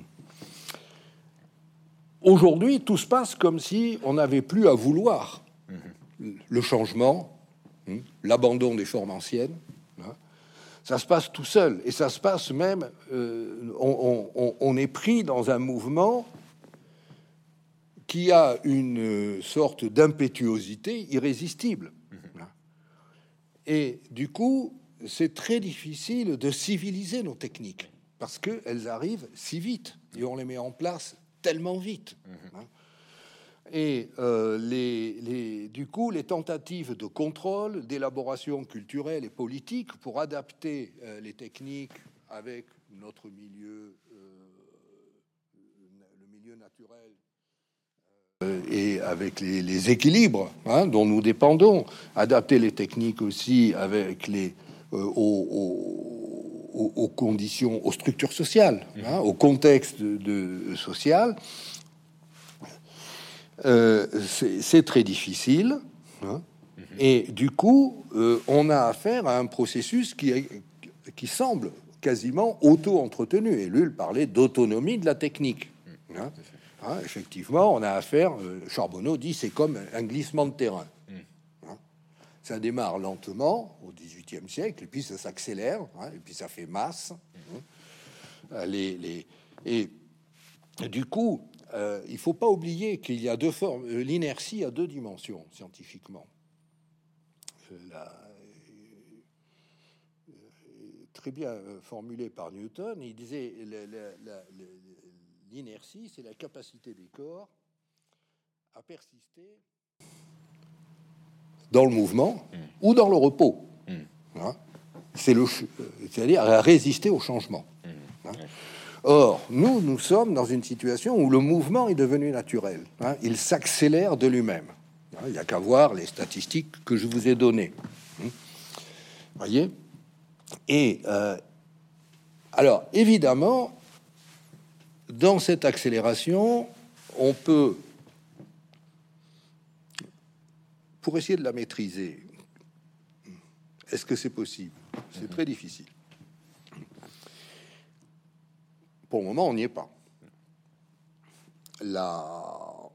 Aujourd'hui, tout se passe comme si on n'avait plus à vouloir mhm. le changement, hmm, l'abandon des formes anciennes, ça se passe tout seul. Et ça se passe même, euh, on, est pris dans un mouvement qui a une sorte d'impétuosité irrésistible. Mhm. Et du coup, c'est très difficile de civiliser nos techniques parce qu'elles arrivent si vite et on les met en place tellement vite. Mhm. Hein. Et euh, les, du coup, les tentatives de contrôle, d'élaboration culturelle et politique pour adapter euh, les techniques avec notre milieu, euh, le milieu naturel et avec les, équilibres hein, dont nous dépendons, adapter les techniques aussi avec les aux, conditions, aux structures sociales, hein, au contexte de, social. Euh, c'est très difficile. Hein. Mhm. Et du coup, euh, on a affaire à un processus qui, qui semble quasiment auto-entretenu. Et lui, il parlait d'autonomie de la technique. Hein. Hein, effectivement, on a affaire, euh, Charbonneau dit, c'est comme un glissement de terrain. Ça démarre lentement au XVIIIe siècle, et puis ça s'accélère, et puis ça fait masse. Les, les, et du coup, euh, il faut pas oublier qu'il y a deux formes. Euh, l'inertie a deux dimensions scientifiquement. très bien euh, formulé par Newton. Il disait l'inertie, c'est la capacité des corps à persister dans le mouvement mm. ou dans le repos. Mm. Hein c'est le, c'est-à-dire à résister au changement. Mm. Hein Or, nous, nous sommes dans une situation où le mouvement est devenu naturel. Hein. il s'accélère de lui-même. Il n'y a qu'à voir les statistiques que je vous ai données. Voyez? Et euh, alors, évidemment, dans cette accélération, on peut, pour essayer de la maîtriser, est-ce que c'est possible? C'est très difficile. Pour le moment, on n'y est pas. la...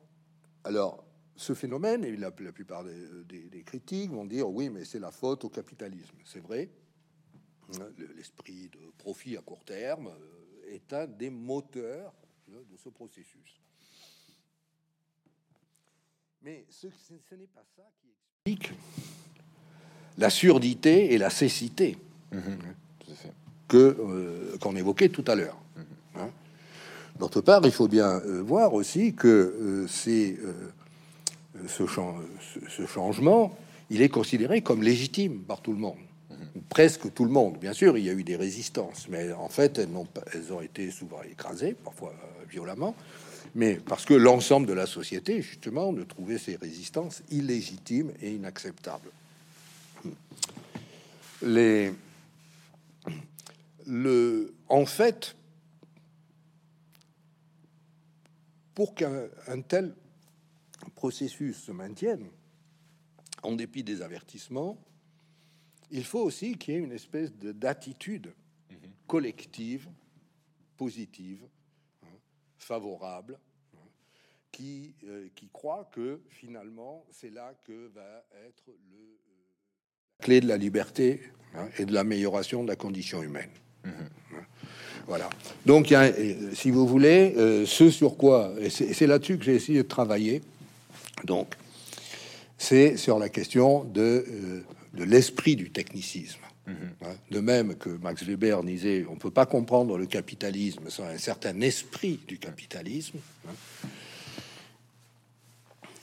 Alors, ce phénomène, et la, plupart des, critiques vont dire oui, mais c'est la faute au capitalisme. C'est vrai. L'esprit de profit à court terme euh, est un des moteurs de ce processus. Mais ce, ce n'est pas ça qui explique la surdité et la cécité mhm. que euh, qu'on évoquait tout à l'heure. Hein. D'autre part, il faut bien euh, voir aussi que euh, c'est ce, ce, changement, il est considéré comme légitime par tout le monde, mhm. presque tout le monde. Bien sûr, il y a eu des résistances, mais en fait, elles, ont, elles ont été souvent écrasées, parfois violemment mais parce que l'ensemble de la société, justement, ne trouvait ces résistances illégitimes et inacceptables. Les, le, en fait, pour qu'un tel processus se maintienne, en dépit des avertissements, il faut aussi qu'il y ait une espèce d'attitude mhm. collective, positive, favorable, qui, euh, qui croit que finalement c'est là que va être le, euh, clé de la liberté hein, et de l'amélioration de la condition humaine. Mmh. Voilà. Donc, si vous voulez, euh, ce sur quoi, et c'est là-dessus que j'ai essayé de travailler, donc, c'est sur la question de, de l'esprit du technicisme. Mmh. Hein, de même que Max Weber disait, on ne peut pas comprendre le capitalisme sans un certain esprit du capitalisme. Hein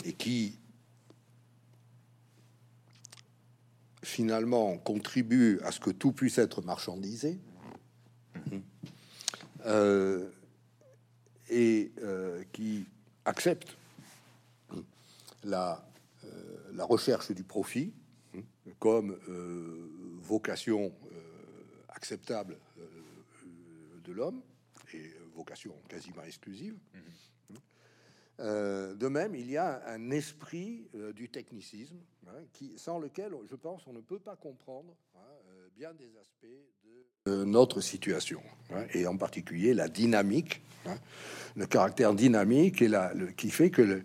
et qui finalement contribue à ce que tout puisse être marchandisé euh, et euh, qui accepte la, euh, la, recherche du profit comme vocation acceptable de l'homme et vocation quasiment exclusive. Euh, de même, il y a un esprit euh, du technicisme hein, qui, sans lequel, je pense, on ne peut pas comprendre hein, euh, bien des aspects de notre situation, hein, et en particulier la dynamique, le caractère dynamique et la, le, qui fait que le,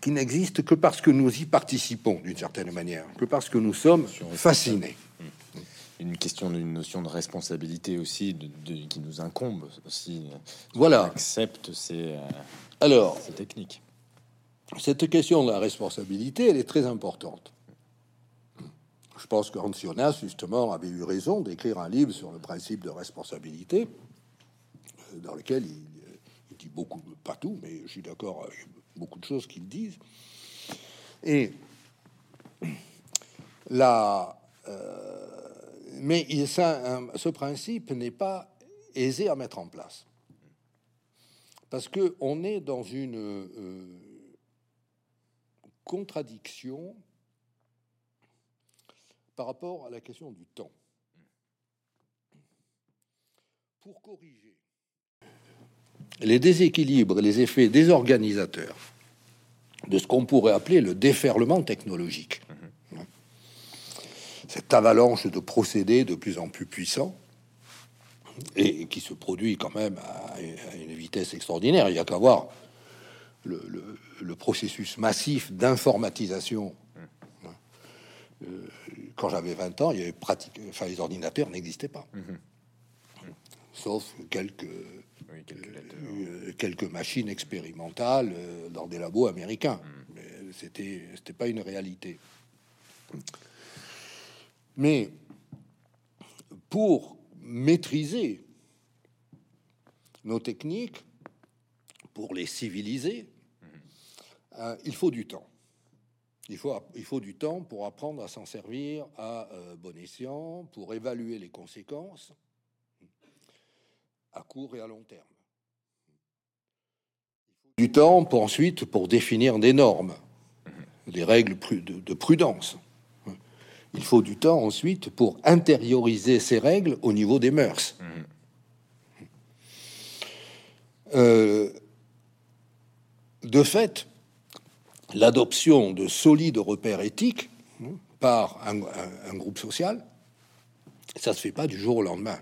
qui n'existe que parce que nous y participons d'une certaine manière, que parce que nous sommes fascinés une question d'une notion de responsabilité aussi de, qui nous incombe aussi. Voilà. accepte ces, euh, Alors, ces techniques? Cette question de la responsabilité, elle est très importante. Je pense que Hans Jonas, justement, avait eu raison d'écrire un livre sur le principe de responsabilité, euh, dans lequel il, dit beaucoup, pas tout, mais je suis d'accord avec beaucoup de choses qu'il disent. Et euh, mais il, ça, ce principe n'est pas aisé à mettre en place. Parce que on est dans une euh, contradiction par rapport à la question du temps. Pour corriger les déséquilibres et les effets désorganisateurs de ce qu'on pourrait appeler le déferlement technologique, cette avalanche de procédés de plus en plus puissants et qui se produit quand même à, une vitesse extraordinaire. Il y a qu'à voir le, processus massif d'informatisation. Euh, quand j'avais 20 ans, il y avait pratique, enfin les ordinateurs n'existaient pas, sauf quelques euh, quelques, machines expérimentales euh, dans des labos américains. Mm. Mais c'était c'était pas une réalité. Mais pour maîtriser nos techniques, pour les civiliser, euh, il faut du temps. Il faut, il faut du temps pour apprendre à s'en servir à euh, bon escient, pour évaluer les conséquences à court et à long terme. du temps pour ensuite pour définir des normes, des règles de prudence il faut du temps ensuite pour intérioriser ces règles au niveau des mœurs. Euh, de fait, l'adoption de solides repères éthiques hein, par un, groupe social, ça se fait pas du jour au lendemain.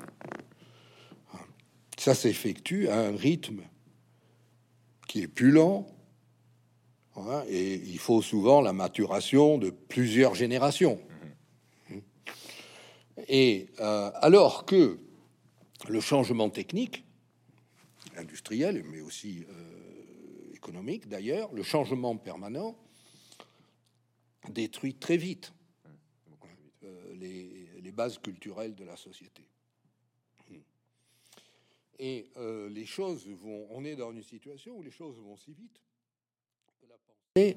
Ça s'effectue à un rythme qui est plus lent, hein, et il faut souvent la maturation de plusieurs générations. Et euh, alors que le changement technique, industriel, mais aussi euh, économique d'ailleurs, le changement permanent détruit très vite euh, les, les, bases culturelles de la société. Et les choses vont, on est dans une situation où les choses vont si vite que la pensée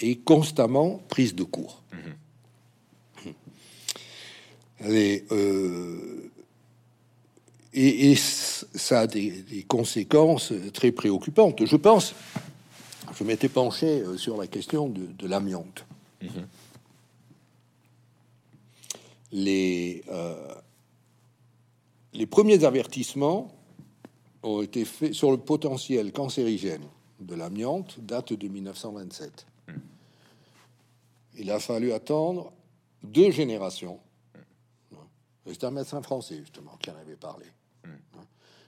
est constamment prise de court. Mmh. Euh, et, ça a des, conséquences très préoccupantes. Je pense, je m'étais penché euh, sur la question de, l'amiante. Les, euh, les premiers avertissements ont été faits sur le potentiel cancérigène de l'amiante, date de 1927. Mhm. Il a fallu attendre deux générations c'est un médecin français, justement, qui en avait parlé.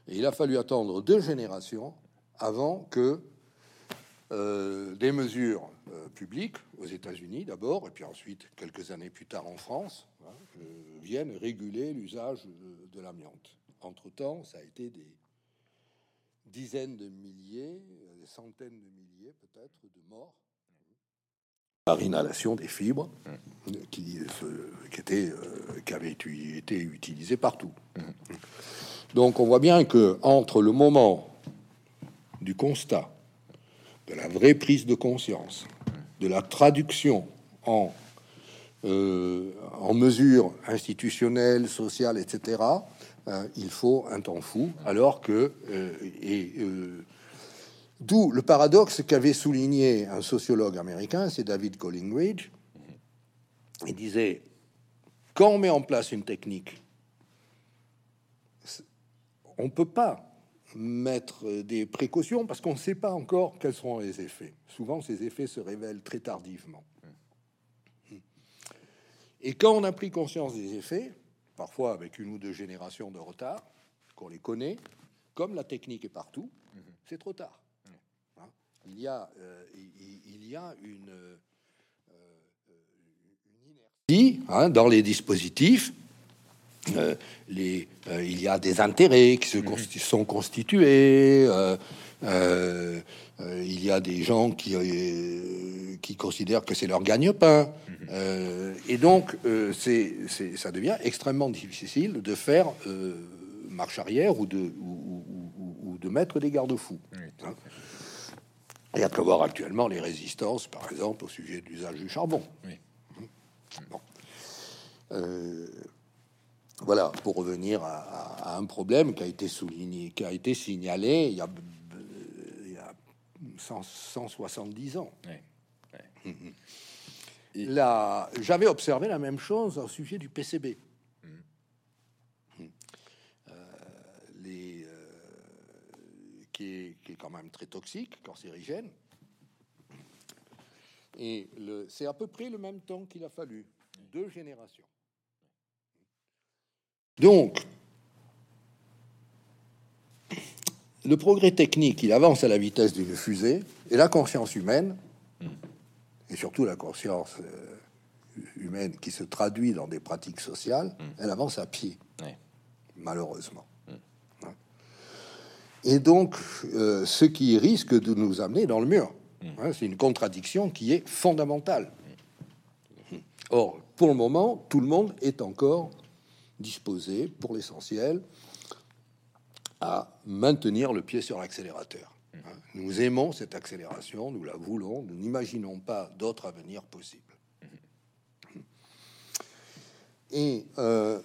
Il a fallu attendre deux générations avant que euh, des mesures euh, publiques, aux États-Unis d'abord, et puis ensuite, quelques années plus tard en France, hein, euh, viennent réguler l'usage de, l'amiante. Entre-temps, ça a été des dizaines de milliers, des centaines de milliers peut-être de morts par inhalation des fibres qui, qui, était, euh, qui avaient été utilisées partout. Donc on voit bien que entre le moment du constat, de la vraie prise de conscience, de la traduction en, euh, en mesures institutionnelles, sociales, etc., euh, il faut un temps fou, alors que et D'où le paradoxe qu'avait souligné un sociologue américain, c'est David Collingridge. Il disait, quand on met en place une technique, on ne peut pas mettre des précautions parce qu'on ne sait pas encore quels seront les effets. Souvent, ces effets se révèlent très tardivement. Et quand on a pris conscience des effets, parfois avec une ou deux générations de retard, qu'on les connaît, comme la technique est partout, c'est trop tard il y a, euh, il, y a une, euh, inertie hein, dans les dispositifs. Euh, les, il y a des intérêts qui se mhm. sont constitués. Il y a des gens qui, qui considèrent que c'est leur gagne-pain. Mhm. et donc, c'est, ça devient extrêmement difficile de faire marche arrière ou de, ou, de mettre des garde-fous. Hein. Il y a qu'à voir actuellement les résistances, par exemple, au sujet de l'usage du charbon. Euh, voilà, pour revenir à, un problème qui a été souligné, qui a été signalé il y a, 170 ans. Ouais, J'avais observé la même chose au sujet du PCB. Mm. Mm. Euh, les, euh, qui, est, qui, est, quand même très toxique, cancérigène. Et le... c'est à peu près le même temps qu'il a fallu, deux générations. Donc, le progrès technique, il avance à la vitesse d'une fusée, et la conscience humaine, et surtout la conscience euh, humaine qui se traduit dans des pratiques sociales, mm. elle avance à pied, malheureusement. Et donc, euh, ce qui risque de nous amener dans le mur. Mm. Hein, c'est une contradiction qui est fondamentale. Or, pour le moment, tout le monde est encore disposé, pour l'essentiel, à maintenir le pied sur l'accélérateur. Nous aimons cette accélération, nous la voulons, nous n'imaginons pas d'autre avenir possible. Et euh,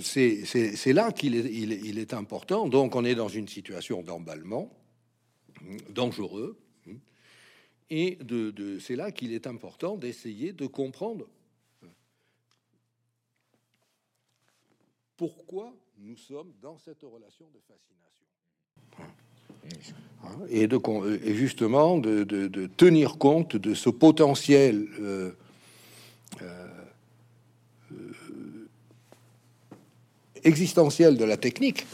c'est là qu'il est, important. Donc, on est dans une situation d'emballement dangereux. Et c'est là qu'il est important d'essayer de comprendre pourquoi nous sommes dans cette relation de fascination. Et, de, et justement de, tenir compte de ce potentiel euh, euh, existentiel de la technique,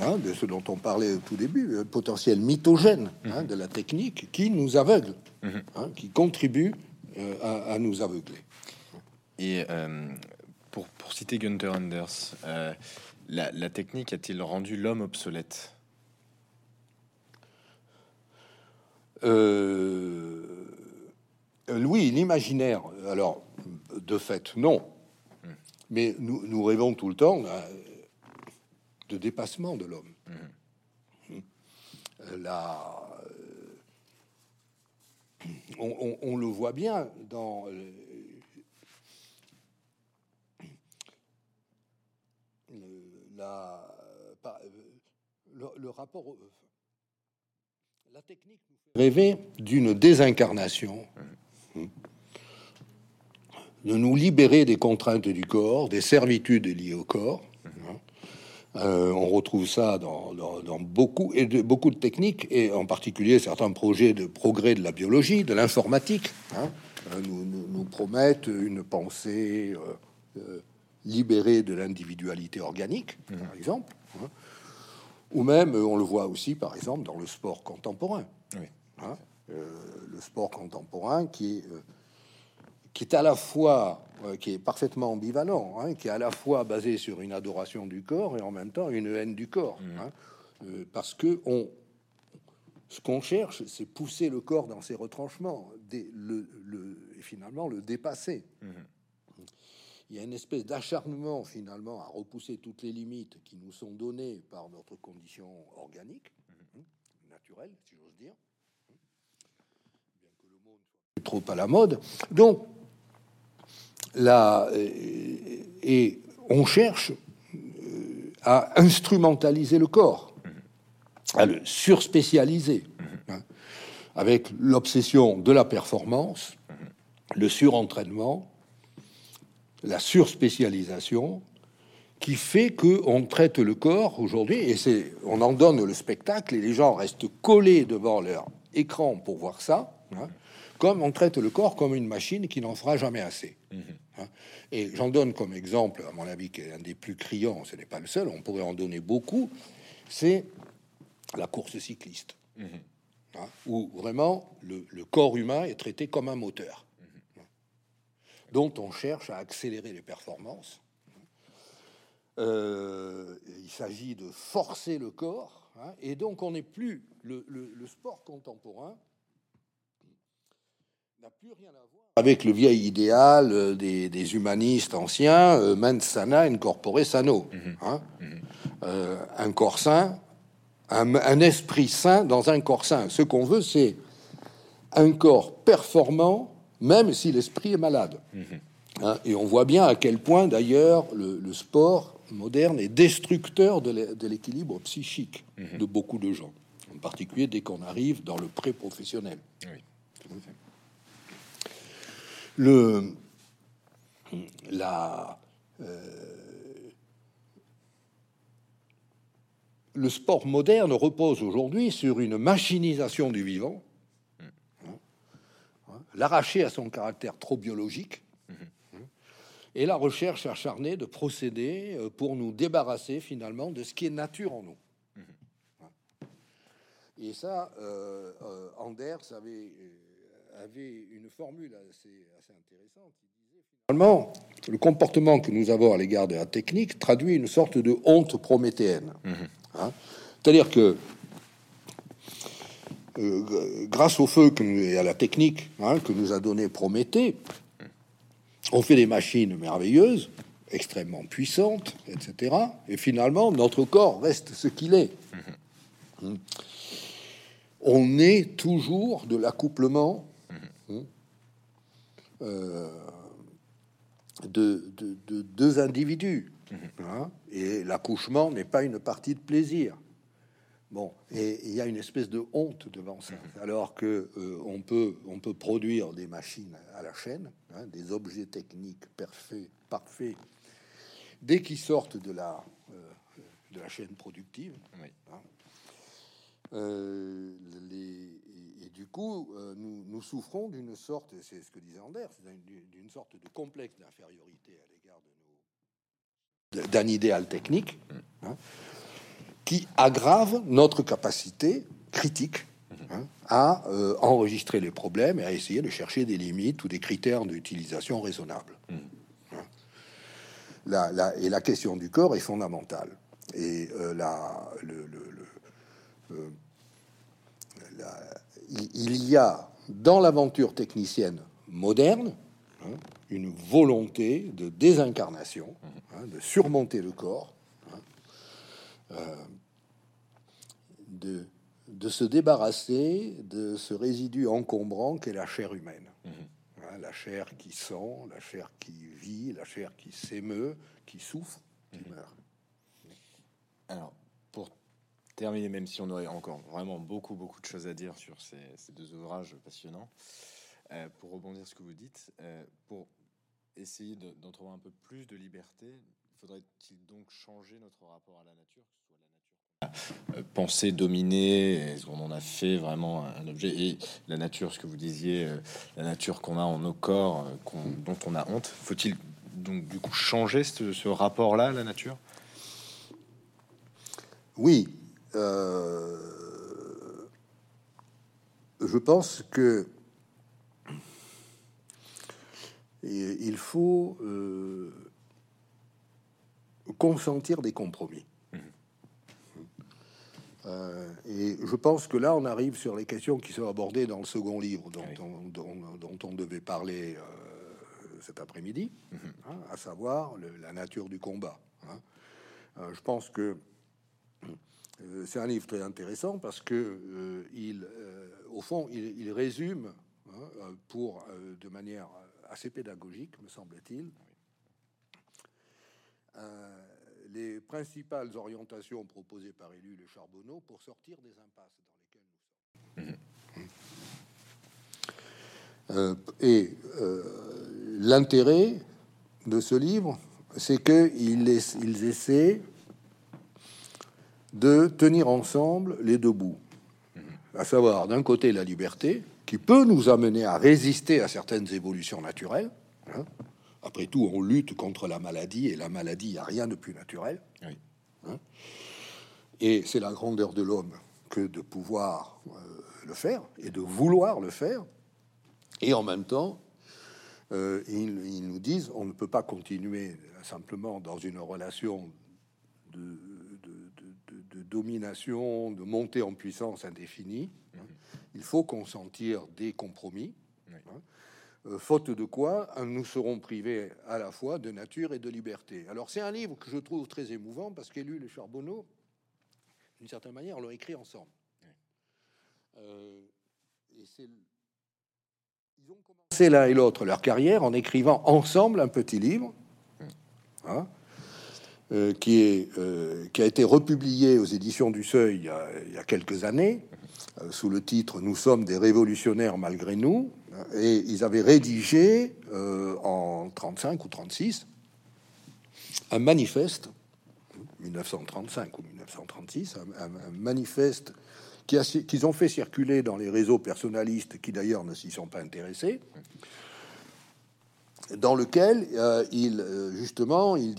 hein, de ce dont on parlait au tout début, le potentiel mythogène hein, de la technique qui nous aveugle, hein, qui contribue euh, à, à nous aveugler. Et euh, pour, pour citer Gunther Anders, euh, la, la technique a-t-il rendu l'homme obsolète? Euh, oui, l'imaginaire, alors, de fait, non. Mais nous, nous rêvons tout le temps euh, de dépassement de l'homme. La- on, on- on le voit bien dans euh, le, pas- euh, le, le rapport, au- la technique rêver d'une désincarnation, de nous libérer des contraintes du corps, des servitudes liées au corps. Euh, on retrouve ça dans, beaucoup et de beaucoup de techniques et en particulier certains projets de progrès de la biologie, de l'informatique, hein, euh, nous, promettent une pensée euh, euh, libérée de l'individualité organique, par exemple, hein. ou même euh, on le voit aussi par exemple dans le sport contemporain. Oui. hein. Euh, le sport contemporain qui est euh, qui est à la fois, euh, qui est parfaitement ambivalent, hein, qui est à la fois basé sur une adoration du corps et en même temps une haine du corps, euh, parce que on, ce qu'on cherche, c'est pousser le corps dans ses retranchements, dé- le, le- et finalement le dépasser. Il y a une espèce d'acharnement finalement à repousser toutes les limites qui nous sont données par notre condition organique, hein, naturelle, si j'ose dire bien que le mot ne soit trop à la mode. Donc, là, euh, et on cherche euh, à instrumentaliser le corps, à le surspécialiser, hein, avec l'obsession de la performance, le surentraînement, la surspécialisation, qui fait que on traite le corps aujourd'hui, et c'est, on en donne le spectacle, et les gens restent collés devant leur écran pour voir ça, hein, comme on traite le corps comme une machine qui n'en fera jamais assez. hein. Et j'en donne comme exemple, à mon avis, qui est un des plus criants, ce n'est pas le seul, on pourrait en donner beaucoup, c'est la course cycliste, hein, où vraiment le, le corps humain est traité comme un moteur, dont on cherche à accélérer les performances. Euh, il s'agit de forcer le corps, hein, et donc on n'est plus le, le- le sport contemporain n'a plus rien à voir avec le vieil idéal euh, des, des humanistes anciens, euh, mens sana incorpore sano, hein. Euh, un corps sain, un, un esprit sain dans un corps sain. Ce qu'on veut, c'est un corps performant, même si l'esprit est malade. Hein, et on voit bien à quel point, d'ailleurs, le, le sport moderne est destructeur de l'é- de l'équilibre psychique de beaucoup de gens, en particulier dès qu'on arrive dans le pré-professionnel. Oui. Le, la, euh, le sport moderne repose aujourd'hui sur une machinisation du vivant, l'arracher à son caractère trop biologique, hein, et la recherche acharnée de procédés euh, pour nous débarrasser finalement de ce qui est nature en nous. Hein. Et ça, euh, euh, Anders avait, avait une formule assez, assez intéressante. Finalement, le comportement que nous avons à l'égard de la technique traduit une sorte de honte prométhéenne. Hein. C'est-à-dire que euh, grâce au feu que et à la technique hein, que nous a donné Prométhée, on fait des machines merveilleuses, extrêmement puissantes, etc. Et finalement, notre corps reste ce qu'il est. Mm. On est toujours de l'accouplement mm, euh, de, de- de deux individus. hein, et l'accouchement n'est pas une partie de plaisir. Bon, et il y a une espèce de honte devant ça, alors que euh, on peut on peut produire des machines à la chaîne, hein, des objets techniques parfaits, parfaits, dès qu'ils sortent de la euh, de la chaîne productive. Oui. hein. Euh, les- et, et du coup, euh, nous, nous souffrons d'une sorte, c'est ce que disait Anders, d'une sorte de complexe d'infériorité à l'égard de nos d'un idéal technique hein, qui aggrave notre capacité critique hein, à euh, enregistrer les problèmes et à essayer de chercher des limites ou des critères d'utilisation raisonnables. Hein. La, la- et la question du corps est fondamentale. Et euh, la, le, le- le- euh, la- il, y a dans l'aventure technicienne moderne hein, une volonté de désincarnation, hein, de surmonter le corps, de, de se débarrasser de ce résidu encombrant qu'est la chair humaine. Hein, la chair qui sent, la chair qui vit, la chair qui s'émeut, qui souffre, qui meurt. Alors, pour terminer, même si on aurait encore vraiment beaucoup, beaucoup de choses à dire sur ces, ces deux ouvrages passionnants, euh, pour rebondir sur ce que vous dites, euh, pour essayer de- d'en trouver un peu plus de liberté, faudrait-il donc changer notre rapport à la nature que ce soit la nature- Euh, Penser, dominer, est-ce qu'on en a fait vraiment un objet? Et la nature, ce que vous disiez, euh, la nature qu'on a en nos corps, euh, qu'on- dont on a honte, faut-il donc du coup changer ce, ce rapport-là à la nature? Oui, euh, je pense que il faut euh, consentir des compromis. Euh, et je pense que là, on arrive sur les questions qui sont abordées dans le second livre dont, Oui. on, dont- dont on devait parler euh, cet après-midi, hein, à savoir le- la nature du combat. hein. Euh, je pense que c'est un livre très intéressant parce que il, au fond, il, il résume hein, pour de manière assez pédagogique, me semble-t-il, les principales orientations proposées par Élu et Charbonneau pour sortir des impasses dans lesquelles nous sommes. Euh, et euh, l'intérêt de ce livre, c'est qu'ils ils essaient de tenir ensemble les deux bouts. À savoir, d'un côté, la liberté, qui peut nous amener à résister à certaines évolutions naturelles. hein. Après tout, on lutte contre la maladie, et la maladie, il n'y a rien de plus naturel. Oui. Hein. Et c'est la grandeur de l'homme que de pouvoir euh, le faire, et de vouloir le faire. Et en même temps, euh, ils, ils nous disent on ne peut pas continuer simplement dans une relation de, de- de- de- de domination, de montée en puissance indéfinie. hein. Il faut consentir des compromis. Euh, faute de quoi, hein, nous serons privés à la fois de nature et de liberté. Alors c'est un livre que je trouve très émouvant parce qu'Élu et Charbonneau, d'une certaine manière, l'ont écrit ensemble. Euh, et ils ont commencé l'un et l'autre leur carrière en écrivant ensemble un petit livre hein, euh, qui, est, euh, qui a été republié aux éditions du Seuil il y a, il y a quelques années sous le titre Nous sommes des révolutionnaires malgré nous. Et ils avaient rédigé euh, en 35 ou 36 un manifeste, 1935 ou 1936, un, manifeste qu'ils ont fait circuler dans les réseaux personnalistes qui d'ailleurs ne s'y sont pas intéressés, dans lequel euh, ils, euh, justement, ils,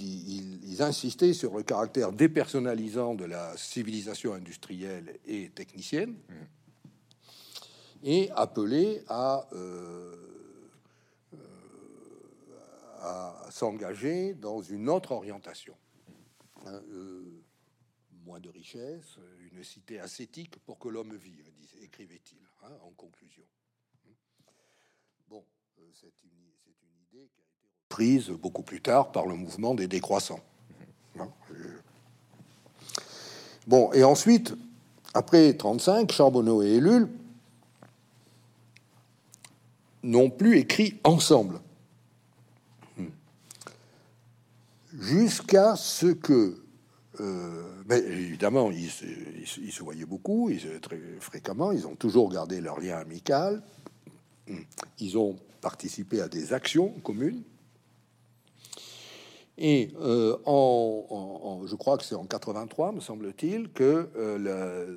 insistaient sur le caractère dépersonnalisant de la civilisation industrielle et technicienne, et à, euh, euh, à s'engager dans une autre orientation. Hein, euh, moins de richesse, une cité ascétique pour que l'homme vive, écrivait-il, hein, en conclusion. Bon, c'est une, idée qui a été prise beaucoup plus tard par le mouvement des décroissants. Hein. Bon, et ensuite, après 35, Charbonneau et Ellul n'ont plus écrit ensemble. Jusqu'à ce que euh, évidemment, ils se, voyaient beaucoup, ils très fréquemment, ils ont toujours gardé leur lien amical, ils ont participé à des actions communes. Et euh, en, je crois que c'est en 83, me semble-t-il, que euh,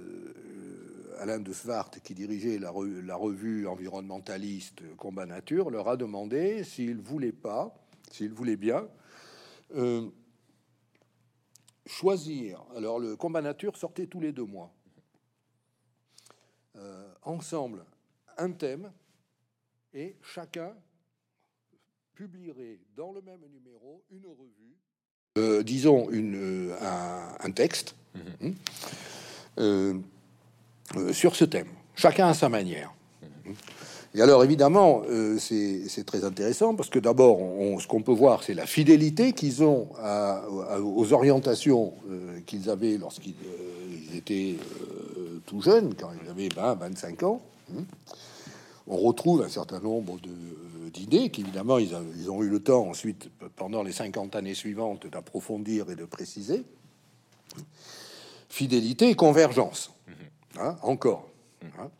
Alain de Svart, qui dirigeait la, re- la revue environnementaliste Combat Nature, leur a demandé s'ils voulaient pas, s'ils voulaient bien, euh, choisir. Alors, le combat nature sortait tous les deux mois. Euh, ensemble, un thème, et chacun publierait dans le même numéro une revue, euh, disons une, un, texte mhm. Hein, sur ce thème, chacun à sa manière. Et alors évidemment, euh, c'est très intéressant parce que d'abord, ce qu'on peut voir, c'est la fidélité qu'ils ont aux orientations euh, qu'ils avaient lorsqu'ils euh, étaient tout jeunes, quand ils avaient 20, 25 ans. On retrouve un certain nombre d'idées qu'évidemment ils, ils, ont eu le temps ensuite, pendant les 50 années suivantes, d'approfondir et de préciser. Fidélité et convergence, hein, encore. Hein.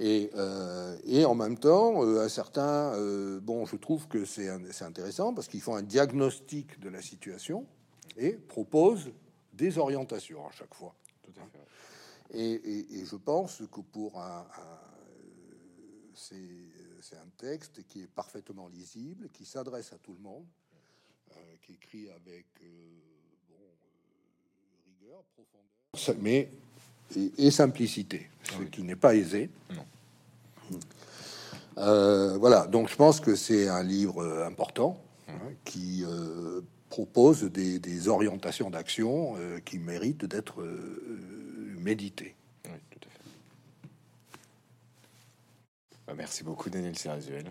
Et, euh, et, en même temps, euh, un certain, euh, bon, je trouve que c'est intéressant parce qu'ils font un diagnostic de la situation et proposent des orientations à chaque fois. Et, et, je pense que pour un, c'est un texte qui est parfaitement lisible, qui s'adresse à tout le monde, qui est écrit avec bon, rigueur, profondeur, mais et, simplicité, ce qui n'est pas aisé. Euh, voilà, donc je pense que c'est un livre euh, important hein, qui euh, propose des, orientations d'action qui méritent d'être méditées. Bah, merci beaucoup, Daniel Serrazuel.